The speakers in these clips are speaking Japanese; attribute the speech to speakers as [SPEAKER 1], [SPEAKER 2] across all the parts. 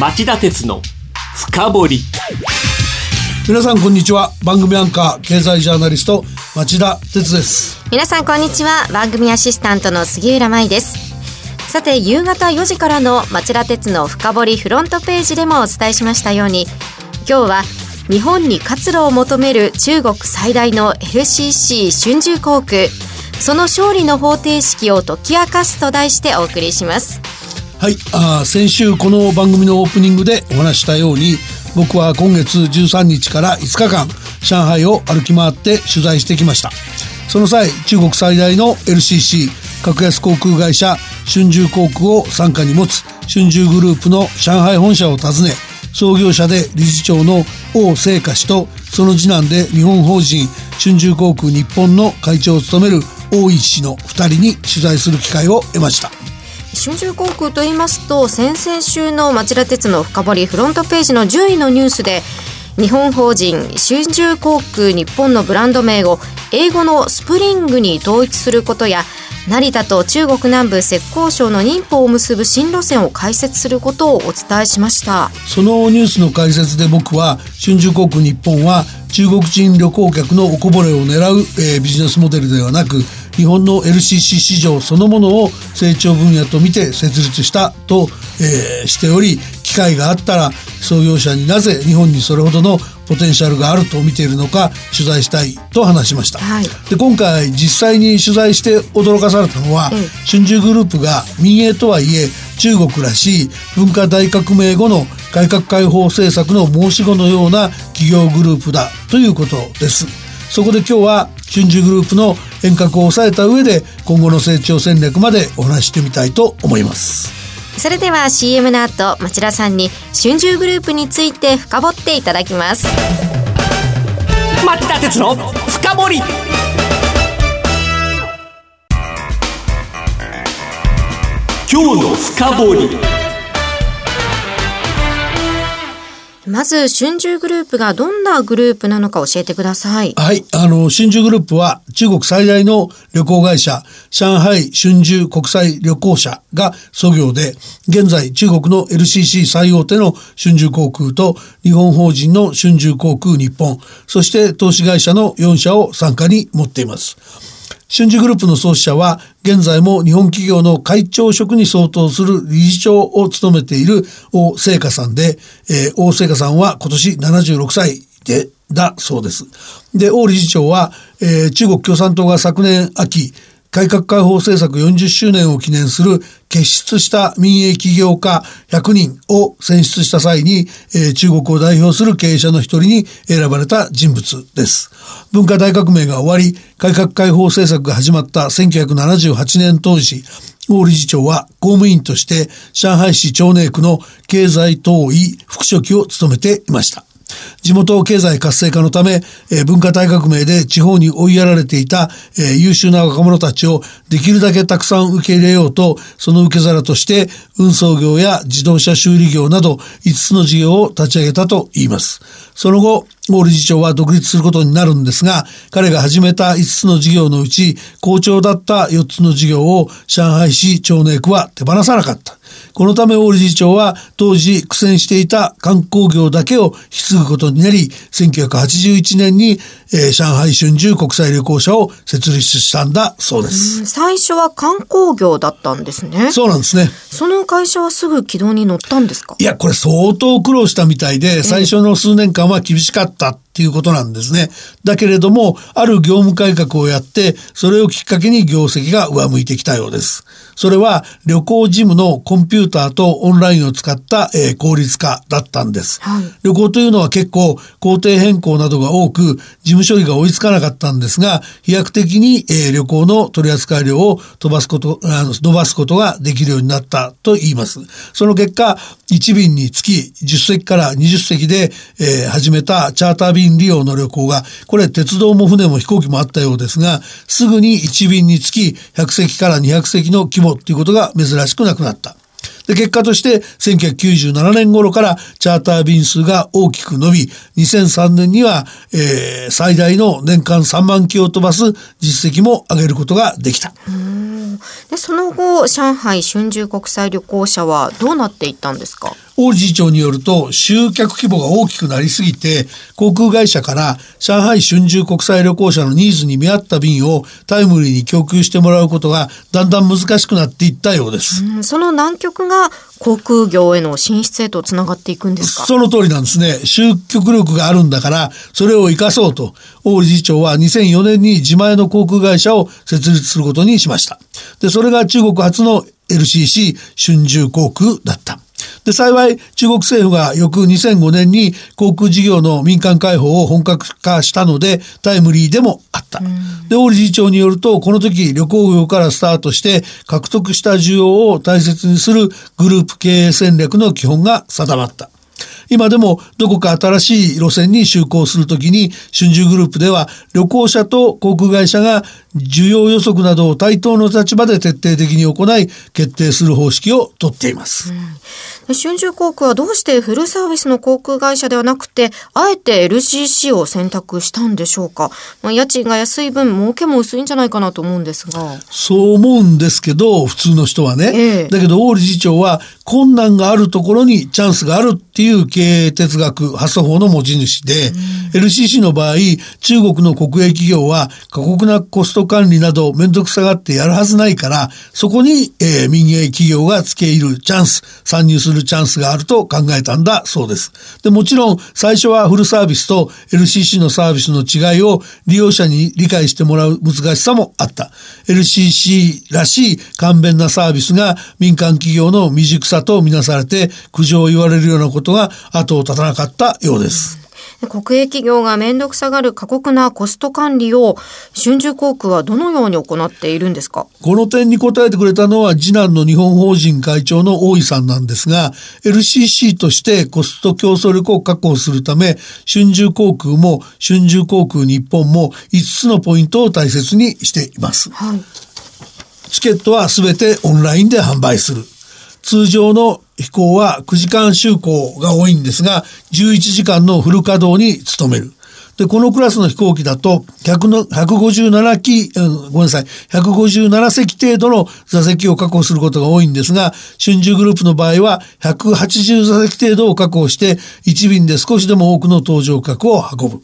[SPEAKER 1] 町田鉄の深掘り。
[SPEAKER 2] 皆さんこんにちは。番組アンカー経済ジャーナリスト町田鉄です。
[SPEAKER 3] 皆さんこんにちは。番組アシスタントの杉浦舞です。さて夕方4時からの町田鉄の深掘りフロントページでもお伝えしましたように今日は日本に活路を求める中国最大の LCC 春秋航空。その勝利の方程式を解き明かすと題してお送りします
[SPEAKER 2] はいあ先週この番組のオープニングでお話したように僕は今月13日から5日間上海を歩き回って取材してきました。その際中国最大の LCC 格安航空会社春秋航空を傘下に持つ春秋グループの上海本社を訪ね創業者で理事長の王聖華氏とその次男で日本法人春秋航空日本の会長を務める大石氏の2人に取材する機会を得ました。
[SPEAKER 3] 春秋航空と言いますと先々週の町田鉄の深掘りフロントページの10位のニュースで日本法人春秋航空日本のブランド名を英語のスプリングに統一することや成田と中国南部浙江省の寧波を結ぶ新路線を開設することをお伝えしました。
[SPEAKER 2] そのニュースの解説で僕は春秋航空日本は中国人旅行客のおこぼれを狙う、えー、ビジネスモデルではなく日本の LCC 市場そのものを成長分野と見て設立したと、えー、しており機会があったら創業者になぜ日本にそれほどのポテンシャルがあると見ているのか取材したいと話しました、はい、で今回実際に取材して驚かされたのは、うん、春秋グループが民営とはいえ中国らしい文化大革命後の改革開放政策の申し子のような企業グループだということです。そこで今日は春秋グループの変革を抑えた上で今後の成長戦略までお話してみたいと思います。
[SPEAKER 3] それでは CM の後町田さんに春秋グループについて深掘っていただきます。
[SPEAKER 1] 町田鉄の深掘り。今日の深掘り
[SPEAKER 3] まず、春秋グループがどんなグループなのか教えてください。
[SPEAKER 2] はい。あの、春秋グループは中国最大の旅行会社、上海春秋国際旅行社が創業で、現在中国の LCC 最大手の春秋航空と日本法人の春秋航空日本、そして投資会社の4社を参加に持っています。春秋グループの創始者は、現在も日本企業の会長職に相当する理事長を務めている大聖華さんで、えー、大聖華さんは今年76歳で、だそうです。で、王理事長は、えー、中国共産党が昨年秋、改革開放政策40周年を記念する結出した民営企業家100人を選出した際に、えー、中国を代表する経営者の一人に選ばれた人物です。文化大革命が終わり、改革開放政策が始まった1978年当時、王理事長は公務員として上海市長寧区の経済党委副書記を務めていました。地元経済活性化のため、え、文化大革命で地方に追いやられていた、え、優秀な若者たちをできるだけたくさん受け入れようと、その受け皿として運送業や自動車修理業など5つの事業を立ち上げたと言います。その後、王理事長は独立することになるんですが、彼が始めた5つの事業のうち、好調だった4つの事業を上海市長寧区は手放さなかった。このため王理事長は当時苦戦していた観光業だけを引き継ぐことになり、1981年に、えー、上海春秋国際旅行者を設立したんだそうです。
[SPEAKER 3] 最初は観光業だったんですね。
[SPEAKER 2] そうなんですね。
[SPEAKER 3] その会社はすぐ軌道に乗ったんですか？
[SPEAKER 2] いや、これ相当苦労したみたいで、最初の数年間は厳しかったっていうことなんですね。だけれども、ある業務改革をやって、それをきっかけに業績が上向いてきたようです。それは旅行事務のコンピューターとオンラインを使った、えー、効率化だったんです、はい、旅行というのは結構工程変更などが多く事務処理が追いつかなかったんですが飛躍的に、えー、旅行の取扱量を飛ばすことあの伸ばすことができるようになったと言いますその結果1便につき10席から20席で、えー、始めたチャーター便利用の旅行がこれ鉄道も船も飛行機もあったようですがすぐに1便につき100席から200席の規模っていうことが珍しくなくなった。で、結果として1997年頃からチャーター便数が大きく伸び、2003年には、えー、最大の年間3万機を飛ばす実績も上げることができた。
[SPEAKER 3] でその後、上海春秋国際旅行者はどうなっていったんですか？
[SPEAKER 2] 王理事長によると集客規模が大きくなりすぎて航空会社から上海春秋国際旅行者のニーズに見合った便をタイムリーに供給してもらうことがだんだん難しくなっていったようです。
[SPEAKER 3] うん、その難局が航空業への進出へとつながっていくんですか？
[SPEAKER 2] その通りなんですね。集客力があるんだから、それを生かそうと、王理事長は2004年に自前の航空会社を設立することにしました。で、それが中国初の LCC 春秋航空だった。で、幸い中国政府が翌2005年に航空事業の民間開放を本格化したのでタイムリーでもあった。で、王理事長によると、この時旅行業からスタートして獲得した需要を大切にするグループ経営戦略の基本が定まった。今でもどこか新しい路線に就航するときに春秋グループでは旅行者と航空会社が需要予測などを対等の立場で徹底的に行い決定する方式をとっています。うん
[SPEAKER 3] 春秋航空はどうしてフルサービスの航空会社ではなくて、あえて LCC を選択したんでしょうか？まあ、家賃が安い分、儲けも薄いんじゃないかなと思うんですが。
[SPEAKER 2] そう思うんですけど、普通の人はね。ええ、だけど、王理事長は、困難があるところにチャンスがあるっていう経営哲学、発想法の持ち主で、うん、LCC の場合、中国の国営企業は過酷なコスト管理などめんどくさがってやるはずないから、そこに、えー、民営企業が付け入るチャンス、参入するチャンスがあると考えたんだそうです。で、もちろん最初はフルサービスと LCC のサービスの違いを利用者に理解してもらう難しさもあった。LCC らしい簡便なサービスが民間企業の未熟さとみなされて苦情を言われるようなことが後を絶たなかったようです。
[SPEAKER 3] 国営企業が面倒くさがる過酷なコスト管理を春秋航空はどのように行っているんですか？
[SPEAKER 2] この点に答えてくれたのは次男の日本法人会長の大井さんなんですが LCC としてコスト競争力を確保するため春秋航空も春秋航空日本も5つのポイントを大切にしています。はいチケットは全てオンラインで販売する。通常の飛行は9時間就航が多いんですが、11時間のフル稼働に努める。で、このクラスの飛行機だと、157機、うん、ごめんなさい、157席程度の座席を確保することが多いんですが、春秋グループの場合は、180座席程度を確保して、1便で少しでも多くの搭乗客を運ぶ。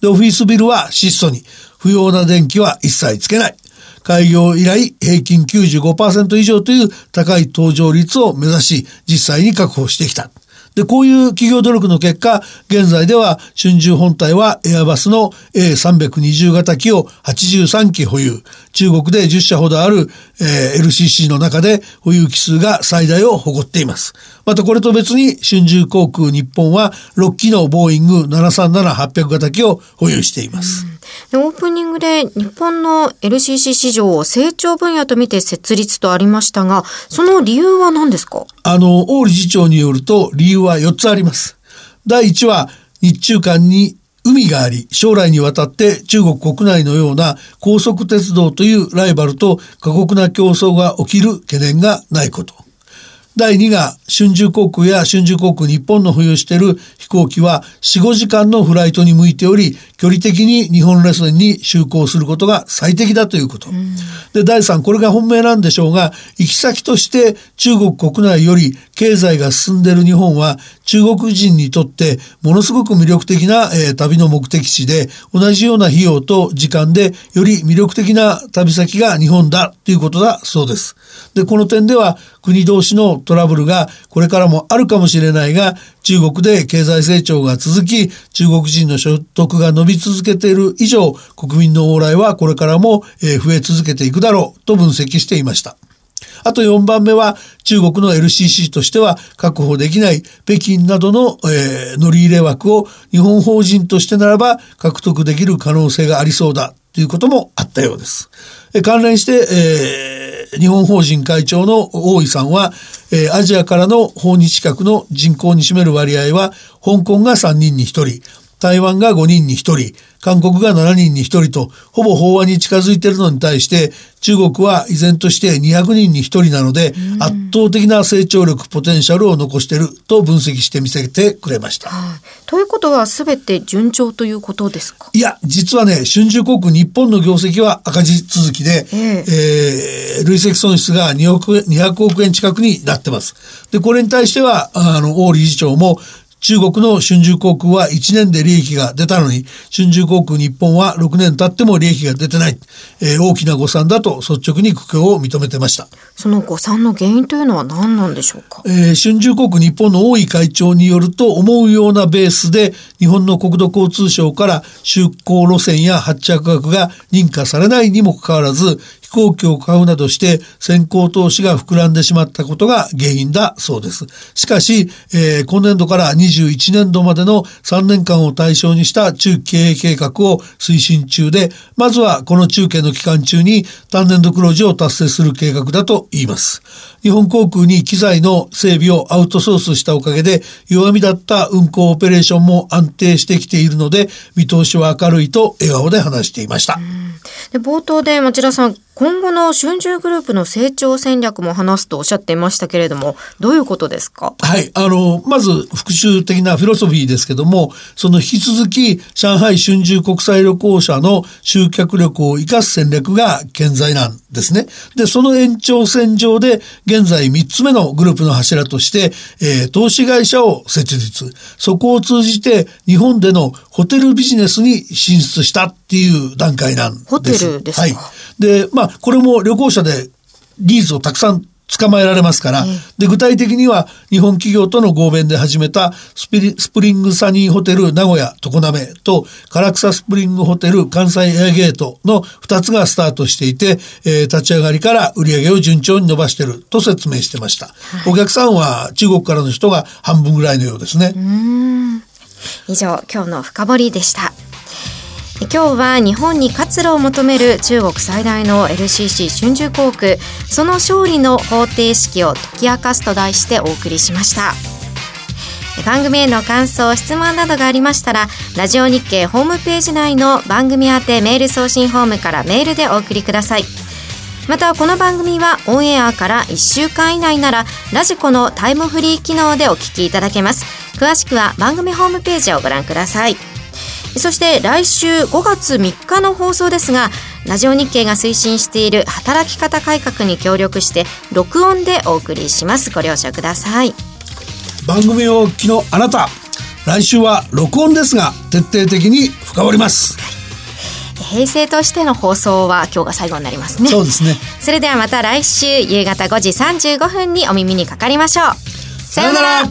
[SPEAKER 2] で、オフィスビルは質素に、不要な電気は一切つけない。開業以来平均95%以上という高い搭乗率を目指し実際に確保してきた。で、こういう企業努力の結果、現在では春秋本体はエアバスの A320 型機を83機保有。中国で10社ほどある、えー、LCC の中で保有機数が最大を誇っています。またこれと別に春秋航空日本は6機のボーイング737-800型機を保有しています。
[SPEAKER 3] オープニングで日本の LCC 市場を成長分野と見て設立とありましたが、その理由は何ですか？
[SPEAKER 2] あの、王理事長によると理由は4つあります。第1は日中間に海があり、将来にわたって中国国内のような高速鉄道というライバルと過酷な競争が起きる懸念がないこと。第2が春秋航空や春秋航空日本の保有している飛行機は4、5時間のフライトに向いており、距離的に日本レスンに就航することが最適だということ。で、第3、これが本命なんでしょうが、行き先として中国国内より経済が進んでいる日本は中国人にとってものすごく魅力的な、えー、旅の目的地で、同じような費用と時間でより魅力的な旅先が日本だということだそうです。で、この点では国同士のトラブルがこれからもあるかもしれないが、中国で経済成長が続き、中国人の所得が伸び続けている以上、国民の往来はこれからも増え続けていくだろうと分析していました。あと4番目は中国の LCC としては確保できない北京などの、えー、乗り入れ枠を日本法人としてならば獲得できる可能性がありそうだということもあったようです。関連して、えー、日本法人会長の大井さんは、えー、アジアからの訪日客の人口に占める割合は、香港が3人に1人、台湾が5人に1人、韓国が7人に1人とほぼ飽和に近づいているのに対して中国は依然として200人に1人なので、圧倒的な成長力ポテンシャルを残していると分析してみせてくれました。は
[SPEAKER 3] い、ということは全て順調ということですか？
[SPEAKER 2] いや実はね春秋航空日本の業績は赤字続きで、えー、えー、累積損失が2億200億円近くになってます。でこれに対してはあの王理事長も中国の春秋航空は1年で利益が出たのに、春秋航空日本は6年経っても利益が出てない。えー、大きな誤算だと率直に苦境を認めてました。
[SPEAKER 3] その誤算の原因というのは何なんでしょうか、
[SPEAKER 2] えー、春秋航空日本の大井会長によると思うようなベースで日本の国土交通省から出航路線や発着額が認可されないにもかかわらず行機を買うなどして先行投資が膨らんでしまったことが原因だそうです。しかし、えー、今年度から21年度までの3年間を対象にした中期経営計画を推進中で、まずはこの中継の期間中に単年度黒字を達成する計画だと言います。日本航空に機材の整備をアウトソースしたおかげで弱みだった運航オペレーションも安定してきているので見通しは明るいと笑顔で話していました。
[SPEAKER 3] で冒頭で町田さん今後の春秋グループの成長戦略も話すとおっしゃっていましたけれども、どういうことですか？
[SPEAKER 2] はい。あの、まず復習的なフィロソフィーですけども、その引き続き上海春秋国際旅行者の集客力を生かす戦略が健在なんですね。で、その延長線上で現在3つ目のグループの柱として、えー、投資会社を設立。そこを通じて日本でのホテルビジネスに進出したっていう段階なんです。
[SPEAKER 3] ホテルですか？はい。
[SPEAKER 2] で、まあ、これも旅行者でリーズをたくさん捕まえられますから、で、具体的には日本企業との合弁で始めたスピリスプリングサニーホテル名古屋常滑と唐草スプリングホテル関西エアゲートの2つがスタートしていて、えー、立ち上がりから売り上げを順調に伸ばしていると説明してました。はい、お客さんは中国からの人が半分ぐらいのようですね。
[SPEAKER 3] 以上、今日の深掘りでした。今日は日本に活路を求める中国最大の LCC 春秋航空。その勝利の方程式を解き明かすと題してお送りしました。番組への感想質問などがありましたらラジオ日経ホームページ内の番組宛てメール送信フォームからメールでお送りください。またこの番組はオンエアから1週間以内ならラジコのタイムフリー機能でお聞きいただけます。詳しくは番組ホームページをご覧ください。そして来週5月3日の放送ですがラジオ日経が推進している働き方改革に協力して録音でお送りします。ご了承ください。
[SPEAKER 2] 番組を昨日あなた来週は録音ですが徹底的に深掘ります、
[SPEAKER 3] 平成としての放送は今日が最後になりますね。
[SPEAKER 2] そうですね。
[SPEAKER 3] それではまた来週夕方5時35分にお耳にかかりましょう。
[SPEAKER 2] さようなら